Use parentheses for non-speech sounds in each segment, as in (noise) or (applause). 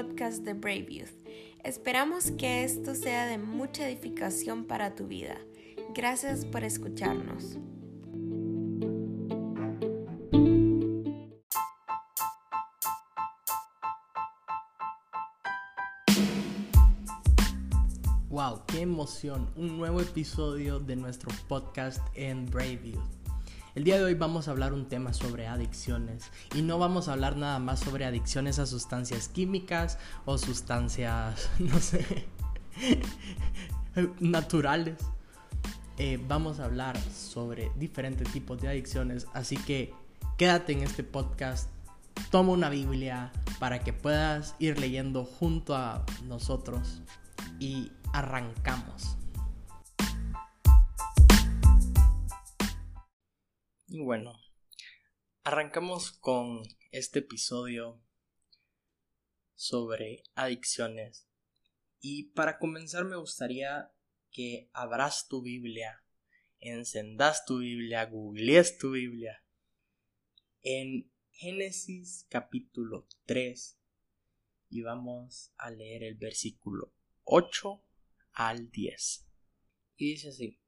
podcast de Brave Youth. Esperamos que esto sea de mucha edificación para tu vida. Gracias por escucharnos. Wow, qué emoción, un nuevo episodio de nuestro podcast en Brave Youth. El día de hoy vamos a hablar un tema sobre adicciones y no vamos a hablar nada más sobre adicciones a sustancias químicas o sustancias, (laughs) no sé, naturales. Eh, vamos a hablar sobre diferentes tipos de adicciones, así que quédate en este podcast, toma una Biblia para que puedas ir leyendo junto a nosotros y arrancamos. Y bueno, arrancamos con este episodio sobre adicciones. Y para comenzar me gustaría que abras tu Biblia, encendas tu Biblia, googlees tu Biblia. En Génesis capítulo 3 y vamos a leer el versículo 8 al 10. Y dice así.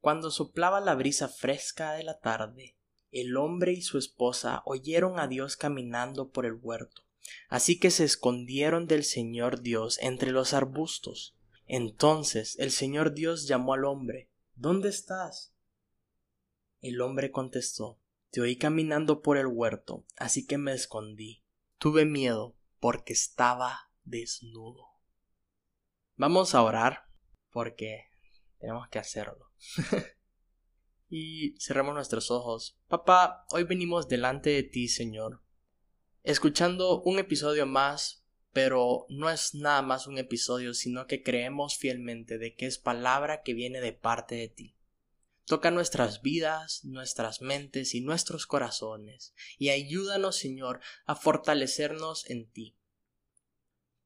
Cuando soplaba la brisa fresca de la tarde, el hombre y su esposa oyeron a Dios caminando por el huerto, así que se escondieron del Señor Dios entre los arbustos. Entonces el Señor Dios llamó al hombre ¿Dónde estás? El hombre contestó Te oí caminando por el huerto, así que me escondí. Tuve miedo porque estaba desnudo. Vamos a orar porque tenemos que hacerlo. (laughs) y cerramos nuestros ojos. Papá, hoy venimos delante de ti, Señor, escuchando un episodio más, pero no es nada más un episodio, sino que creemos fielmente de que es palabra que viene de parte de ti. Toca nuestras vidas, nuestras mentes y nuestros corazones, y ayúdanos, Señor, a fortalecernos en ti.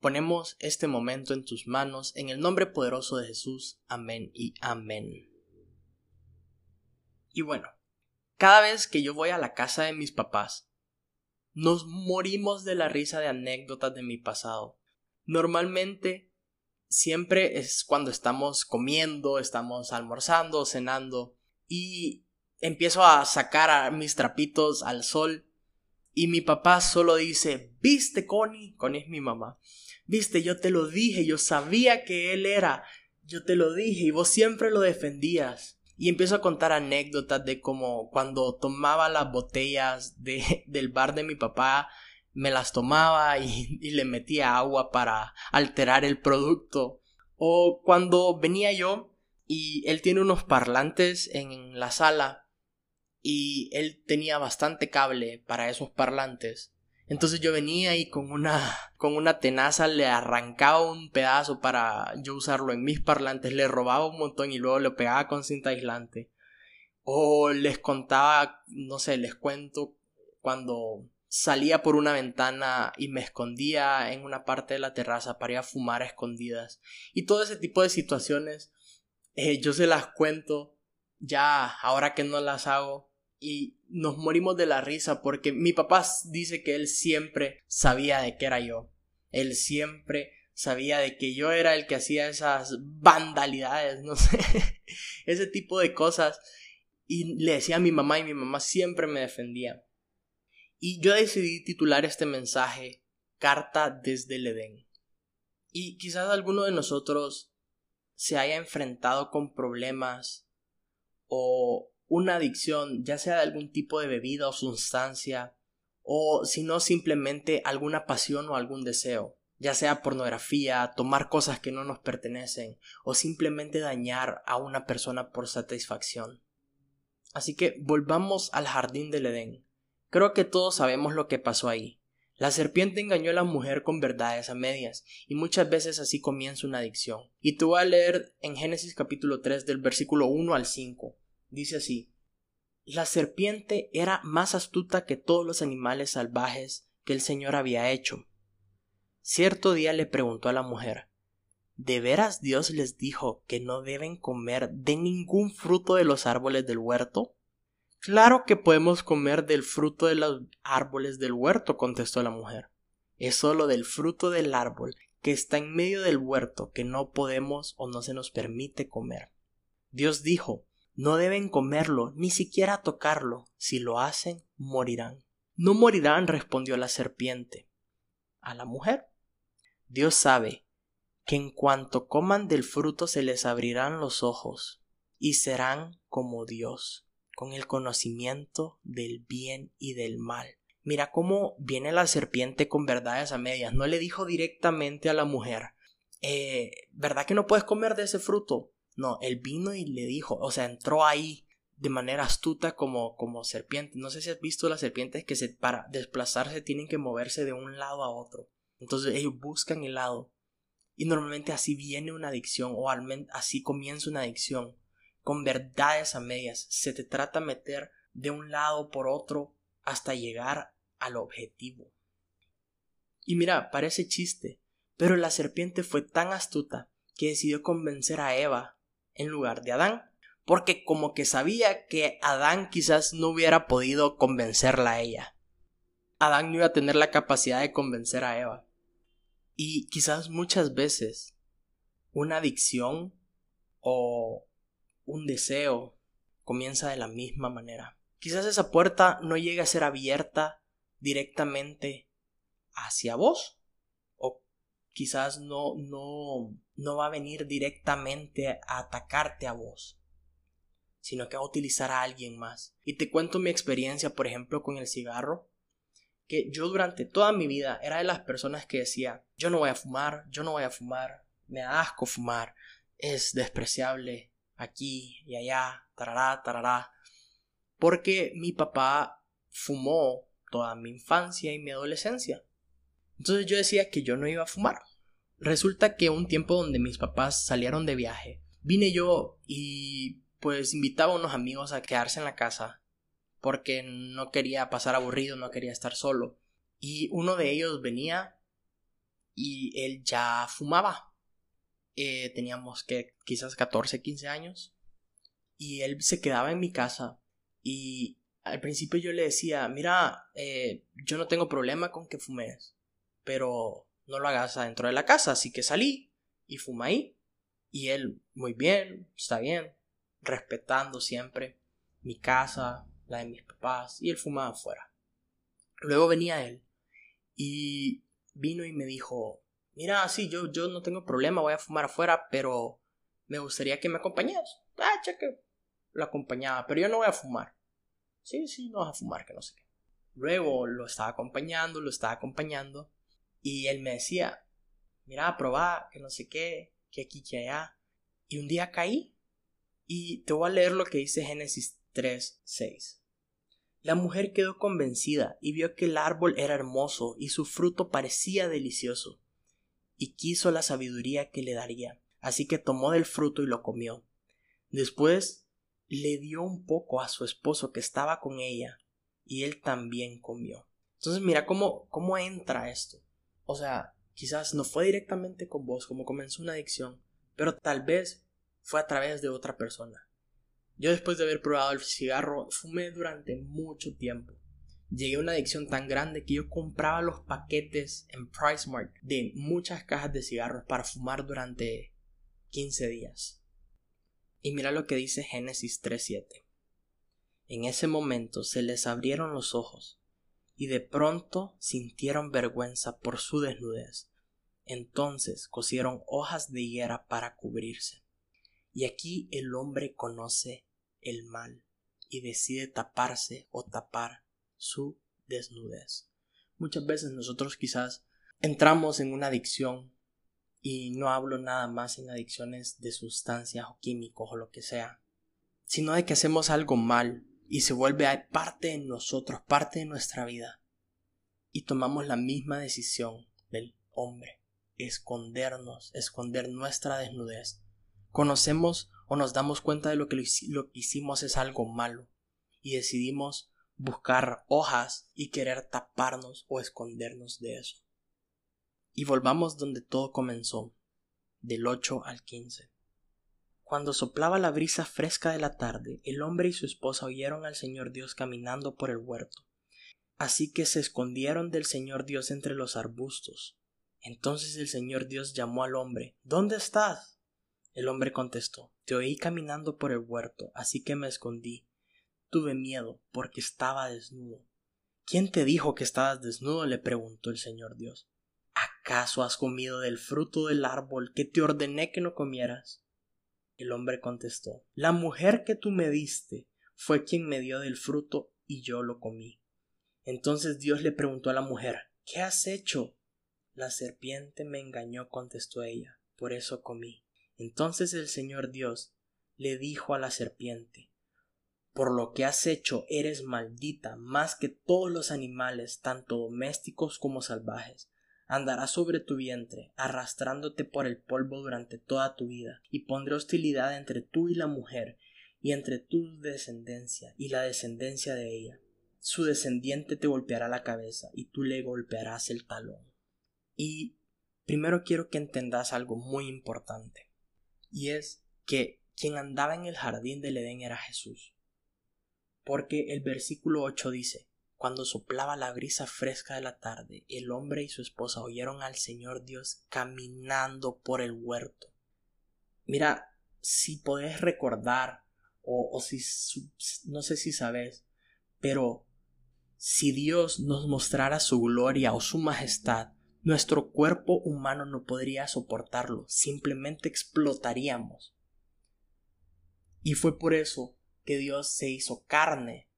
Ponemos este momento en tus manos, en el nombre poderoso de Jesús. Amén y amén. Y bueno, cada vez que yo voy a la casa de mis papás, nos morimos de la risa de anécdotas de mi pasado. Normalmente siempre es cuando estamos comiendo, estamos almorzando, cenando y empiezo a sacar mis trapitos al sol y mi papá solo dice, ¿viste Connie? Connie es mi mamá. ¿Viste? Yo te lo dije, yo sabía que él era. Yo te lo dije y vos siempre lo defendías. Y empiezo a contar anécdotas de cómo cuando tomaba las botellas de, (laughs) del bar de mi papá, me las tomaba y, (laughs) y le metía agua para alterar el producto. O cuando venía yo y él tiene unos parlantes en la sala y él tenía bastante cable para esos parlantes. Entonces yo venía y con una, con una tenaza le arrancaba un pedazo para yo usarlo en mis parlantes, le robaba un montón y luego lo pegaba con cinta aislante. O les contaba, no sé, les cuento cuando salía por una ventana y me escondía en una parte de la terraza para ir a fumar a escondidas. Y todo ese tipo de situaciones eh, yo se las cuento ya ahora que no las hago y nos morimos de la risa porque mi papá dice que él siempre sabía de qué era yo. Él siempre sabía de que yo era el que hacía esas vandalidades, no sé, (laughs) ese tipo de cosas. Y le decía a mi mamá y mi mamá siempre me defendía. Y yo decidí titular este mensaje Carta desde el Edén. Y quizás alguno de nosotros se haya enfrentado con problemas o una adicción, ya sea de algún tipo de bebida o sustancia, o si no simplemente alguna pasión o algún deseo, ya sea pornografía, tomar cosas que no nos pertenecen, o simplemente dañar a una persona por satisfacción. Así que volvamos al jardín del Edén. Creo que todos sabemos lo que pasó ahí. La serpiente engañó a la mujer con verdades a medias, y muchas veces así comienza una adicción. Y te voy a leer en Génesis capítulo 3 del versículo 1 al 5. Dice así La serpiente era más astuta que todos los animales salvajes que el Señor había hecho. Cierto día le preguntó a la mujer ¿De veras Dios les dijo que no deben comer de ningún fruto de los árboles del huerto? Claro que podemos comer del fruto de los árboles del huerto, contestó la mujer. es solo del fruto del árbol que está en medio del huerto que no podemos o no se nos permite comer. Dios dijo, no deben comerlo, ni siquiera tocarlo, si lo hacen, morirán. No morirán, respondió la serpiente. A la mujer. Dios sabe que en cuanto coman del fruto se les abrirán los ojos, y serán como Dios, con el conocimiento del bien y del mal. Mira cómo viene la serpiente con verdades a medias. No le dijo directamente a la mujer, eh, ¿verdad que no puedes comer de ese fruto? No, él vino y le dijo, o sea, entró ahí de manera astuta como, como serpiente. No sé si has visto las serpientes que se, para desplazarse tienen que moverse de un lado a otro. Entonces ellos buscan el lado. Y normalmente así viene una adicción o así comienza una adicción. Con verdades a medias. Se te trata de meter de un lado por otro hasta llegar al objetivo. Y mira, parece chiste, pero la serpiente fue tan astuta que decidió convencer a Eva en lugar de Adán, porque como que sabía que Adán quizás no hubiera podido convencerla a ella. Adán no iba a tener la capacidad de convencer a Eva. Y quizás muchas veces una adicción o un deseo comienza de la misma manera. Quizás esa puerta no llegue a ser abierta directamente hacia vos. O quizás no, no, no va a venir directamente a atacarte a vos. Sino que va a utilizar a alguien más. Y te cuento mi experiencia, por ejemplo, con el cigarro. Que yo durante toda mi vida era de las personas que decía, yo no voy a fumar, yo no voy a fumar, me asco fumar, es despreciable aquí y allá, tarará, tarará porque mi papá fumó toda mi infancia y mi adolescencia. Entonces yo decía que yo no iba a fumar. Resulta que un tiempo donde mis papás salieron de viaje, vine yo y pues invitaba a unos amigos a quedarse en la casa porque no quería pasar aburrido, no quería estar solo. Y uno de ellos venía y él ya fumaba. Eh, teníamos que quizás 14, 15 años. Y él se quedaba en mi casa y al principio yo le decía, mira, eh, yo no tengo problema con que fumes, pero no lo hagas adentro de la casa, así que salí y fuma ahí. Y él, muy bien, está bien, respetando siempre mi casa, la de mis papás, y él fumaba afuera. Luego venía él y vino y me dijo, mira, sí, yo, yo no tengo problema, voy a fumar afuera, pero me gustaría que me acompañes. Ah, cheque, lo acompañaba, pero yo no voy a fumar. Sí, sí, no vas a fumar, que no sé qué. Luego lo estaba acompañando, lo estaba acompañando, y él me decía, mira, probá, que no sé qué, que aquí, que allá. Y un día caí, y te voy a leer lo que dice Génesis 3, 6. La mujer quedó convencida y vio que el árbol era hermoso y su fruto parecía delicioso, y quiso la sabiduría que le daría, así que tomó del fruto y lo comió. Después le dio un poco a su esposo que estaba con ella y él también comió. Entonces mira cómo, cómo entra esto. O sea, quizás no fue directamente con vos como comenzó una adicción, pero tal vez fue a través de otra persona. Yo después de haber probado el cigarro fumé durante mucho tiempo. Llegué a una adicción tan grande que yo compraba los paquetes en PriceMart de muchas cajas de cigarros para fumar durante 15 días. Y mira lo que dice Génesis 3.7. En ese momento se les abrieron los ojos, y de pronto sintieron vergüenza por su desnudez. Entonces cosieron hojas de higuera para cubrirse. Y aquí el hombre conoce el mal y decide taparse o tapar su desnudez. Muchas veces nosotros quizás entramos en una adicción y no hablo nada más en adicciones de sustancias o químicos o lo que sea, sino de que hacemos algo mal y se vuelve parte de nosotros, parte de nuestra vida. Y tomamos la misma decisión del hombre, escondernos, esconder nuestra desnudez. Conocemos o nos damos cuenta de lo que, lo que hicimos es algo malo y decidimos buscar hojas y querer taparnos o escondernos de eso. Y volvamos donde todo comenzó, del 8 al 15. Cuando soplaba la brisa fresca de la tarde, el hombre y su esposa oyeron al Señor Dios caminando por el huerto. Así que se escondieron del Señor Dios entre los arbustos. Entonces el Señor Dios llamó al hombre ¿Dónde estás? El hombre contestó Te oí caminando por el huerto, así que me escondí. Tuve miedo, porque estaba desnudo. ¿Quién te dijo que estabas desnudo? le preguntó el Señor Dios. ¿Acaso has comido del fruto del árbol que te ordené que no comieras? El hombre contestó La mujer que tú me diste fue quien me dio del fruto y yo lo comí. Entonces Dios le preguntó a la mujer ¿Qué has hecho? La serpiente me engañó, contestó ella, por eso comí. Entonces el Señor Dios le dijo a la serpiente Por lo que has hecho eres maldita más que todos los animales, tanto domésticos como salvajes. Andarás sobre tu vientre, arrastrándote por el polvo durante toda tu vida, y pondré hostilidad entre tú y la mujer, y entre tu descendencia y la descendencia de ella su descendiente te golpeará la cabeza y tú le golpearás el talón. Y primero quiero que entendas algo muy importante, y es que quien andaba en el jardín del Edén era Jesús. Porque el versículo 8 dice, cuando soplaba la brisa fresca de la tarde, el hombre y su esposa oyeron al Señor Dios caminando por el huerto. Mira, si podés recordar, o, o si no sé si sabes, pero si Dios nos mostrara su gloria o su majestad, nuestro cuerpo humano no podría soportarlo, simplemente explotaríamos. Y fue por eso que Dios se hizo carne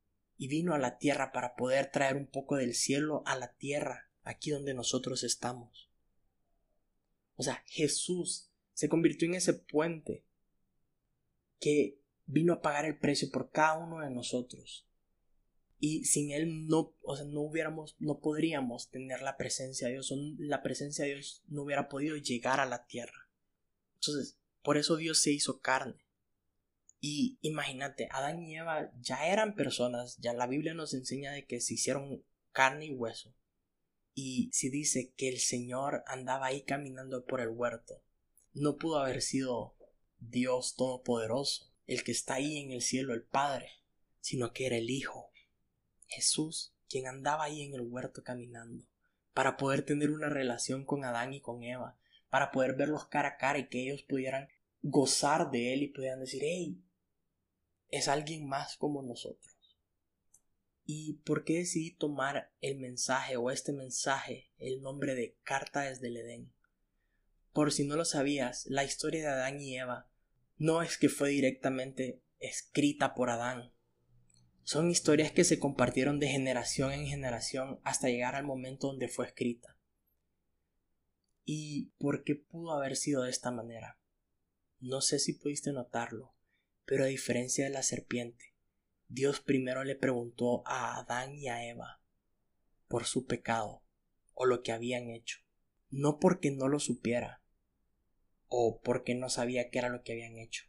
y vino a la tierra para poder traer un poco del cielo a la tierra, aquí donde nosotros estamos. O sea, Jesús se convirtió en ese puente que vino a pagar el precio por cada uno de nosotros y sin él no, o sea, no hubiéramos, no podríamos tener la presencia de Dios, la presencia de Dios no hubiera podido llegar a la tierra. Entonces, por eso Dios se hizo carne. Y imagínate, Adán y Eva ya eran personas, ya la Biblia nos enseña de que se hicieron carne y hueso. Y si dice que el Señor andaba ahí caminando por el huerto, no pudo haber sido Dios Todopoderoso, el que está ahí en el cielo, el Padre, sino que era el Hijo, Jesús, quien andaba ahí en el huerto caminando, para poder tener una relación con Adán y con Eva, para poder verlos cara a cara y que ellos pudieran gozar de él y pudieran decir, hey, es alguien más como nosotros. ¿Y por qué decidí tomar el mensaje o este mensaje, el nombre de Carta desde el Edén? Por si no lo sabías, la historia de Adán y Eva no es que fue directamente escrita por Adán, son historias que se compartieron de generación en generación hasta llegar al momento donde fue escrita. ¿Y por qué pudo haber sido de esta manera? No sé si pudiste notarlo, pero a diferencia de la serpiente, Dios primero le preguntó a Adán y a Eva por su pecado o lo que habían hecho, no porque no lo supiera o porque no sabía qué era lo que habían hecho,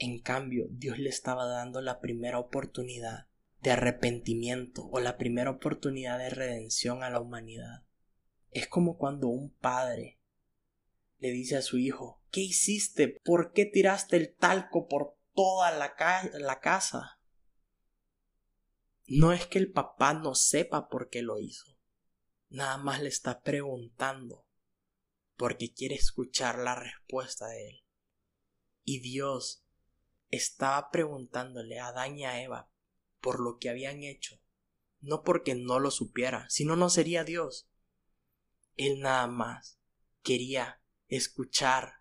en cambio, Dios le estaba dando la primera oportunidad de arrepentimiento o la primera oportunidad de redención a la humanidad. Es como cuando un padre le dice a su hijo, ¿qué hiciste? ¿Por qué tiraste el talco por toda la, casa? No es que el papá no sepa por qué lo hizo, nada más le está preguntando porque quiere escuchar la respuesta de él. Y Dios estaba preguntándole a Adán y a Eva por lo que habían hecho, no porque no lo supiera, sino no sería Dios. Él nada más quería escuchar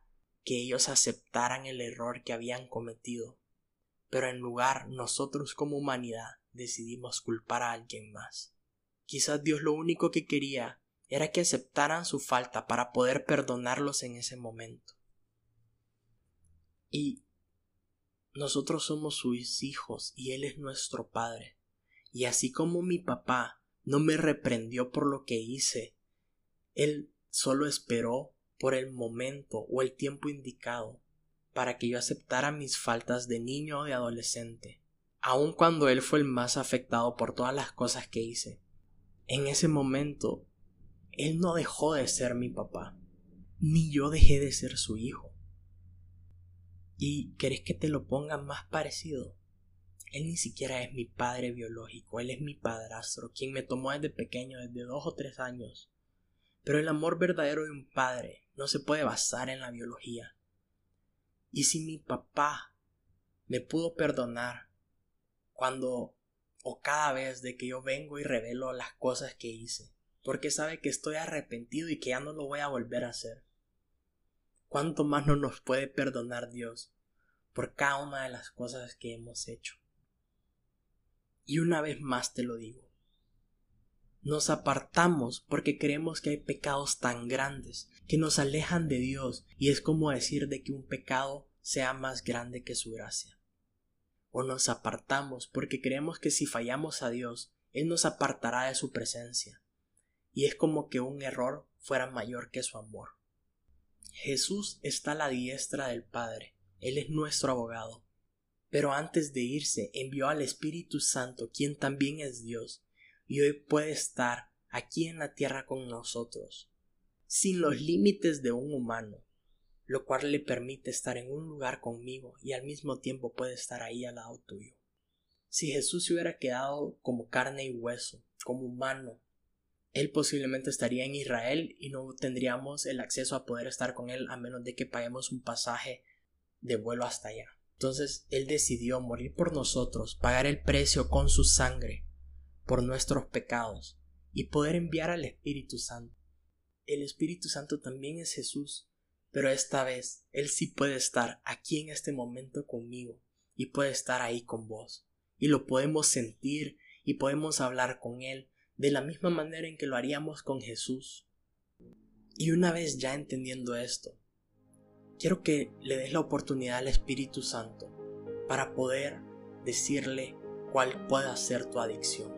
que ellos aceptaran el error que habían cometido, pero en lugar nosotros como humanidad decidimos culpar a alguien más. Quizás Dios lo único que quería era que aceptaran su falta para poder perdonarlos en ese momento. Y nosotros somos sus hijos y Él es nuestro Padre. Y así como mi papá no me reprendió por lo que hice, Él solo esperó por el momento o el tiempo indicado para que yo aceptara mis faltas de niño o de adolescente, aun cuando Él fue el más afectado por todas las cosas que hice. En ese momento, Él no dejó de ser mi papá, ni yo dejé de ser su hijo. ¿Y querés que te lo ponga más parecido? Él ni siquiera es mi padre biológico, Él es mi padrastro, quien me tomó desde pequeño, desde dos o tres años. Pero el amor verdadero de un padre no se puede basar en la biología. Y si mi papá me pudo perdonar cuando o cada vez de que yo vengo y revelo las cosas que hice, porque sabe que estoy arrepentido y que ya no lo voy a volver a hacer. ¿Cuánto más no nos puede perdonar Dios por cada una de las cosas que hemos hecho? Y una vez más te lo digo, nos apartamos porque creemos que hay pecados tan grandes que nos alejan de Dios y es como decir de que un pecado sea más grande que su gracia. O nos apartamos porque creemos que si fallamos a Dios, Él nos apartará de su presencia. Y es como que un error fuera mayor que su amor. Jesús está a la diestra del Padre. Él es nuestro abogado pero antes de irse envió al Espíritu Santo, quien también es Dios, y hoy puede estar aquí en la tierra con nosotros, sin los límites de un humano, lo cual le permite estar en un lugar conmigo y al mismo tiempo puede estar ahí al lado tuyo. Si Jesús se hubiera quedado como carne y hueso, como humano, él posiblemente estaría en Israel y no tendríamos el acceso a poder estar con él a menos de que paguemos un pasaje de vuelo hasta allá. Entonces Él decidió morir por nosotros, pagar el precio con su sangre por nuestros pecados y poder enviar al Espíritu Santo. El Espíritu Santo también es Jesús, pero esta vez Él sí puede estar aquí en este momento conmigo y puede estar ahí con vos. Y lo podemos sentir y podemos hablar con Él de la misma manera en que lo haríamos con Jesús. Y una vez ya entendiendo esto, quiero que le des la oportunidad al Espíritu Santo para poder decirle cuál pueda ser tu adicción,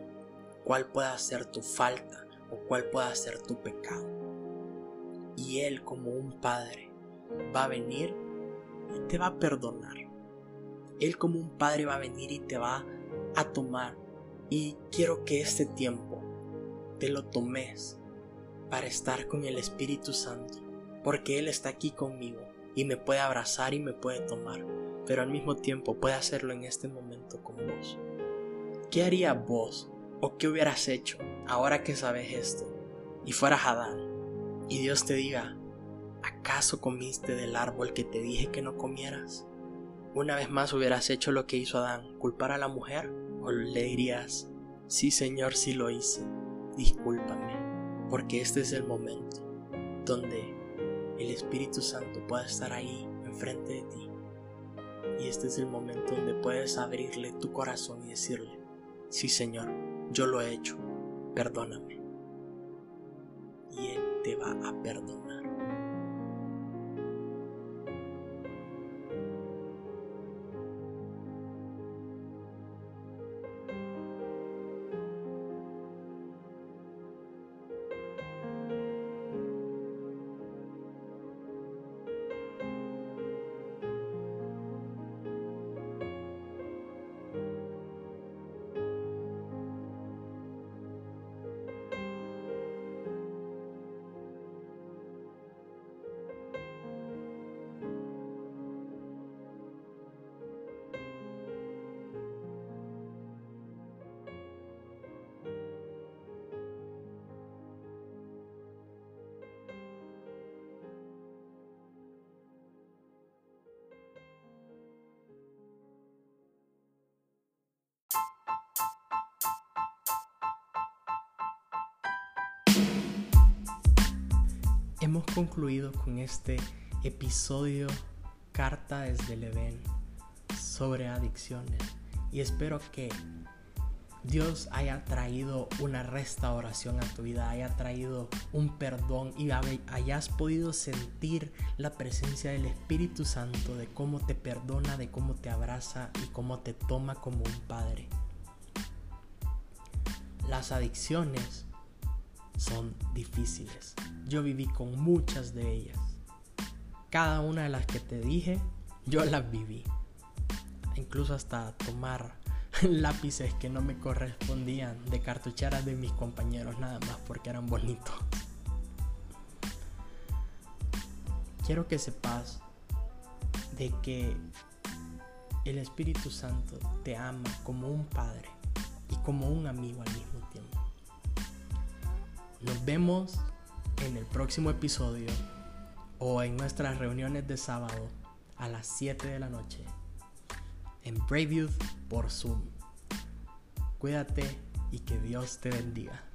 cuál pueda ser tu falta o cuál pueda ser tu pecado. Y Él como un Padre va a venir y te va a perdonar. Él como un Padre va a venir y te va a tomar. Y quiero que este tiempo te lo tomes para estar con el Espíritu Santo, porque Él está aquí conmigo y me puede abrazar y me puede tomar, pero al mismo tiempo puede hacerlo en este momento con vos. ¿Qué haría vos o qué hubieras hecho ahora que sabes esto y fueras Adán y Dios te diga, ¿acaso comiste del árbol que te dije que no comieras? Una vez más hubieras hecho lo que hizo Adán, culpar a la mujer o le dirías, sí Señor, sí lo hice, discúlpame, porque este es el momento donde el Espíritu Santo pueda estar ahí enfrente de ti. Y este es el momento donde puedes abrirle tu corazón y decirle, sí Señor, yo lo he hecho, perdóname. Y Él te va a perdonar. Hemos concluido con este episodio Carta desde el sobre adicciones y espero que Dios haya traído una restauración a tu vida, haya traído un perdón y hayas podido sentir la presencia del Espíritu Santo de cómo te perdona, de cómo te abraza y cómo te toma como un padre. Las adicciones son difíciles. Yo viví con muchas de ellas. Cada una de las que te dije, yo las viví. Incluso hasta tomar (laughs) lápices que no me correspondían de cartucheras de mis compañeros nada más porque eran bonitos. Quiero que sepas de que el Espíritu Santo te ama como un padre y como un amigo al mismo tiempo. Nos vemos en el próximo episodio o en nuestras reuniones de sábado a las 7 de la noche en Brave por Zoom. Cuídate y que Dios te bendiga.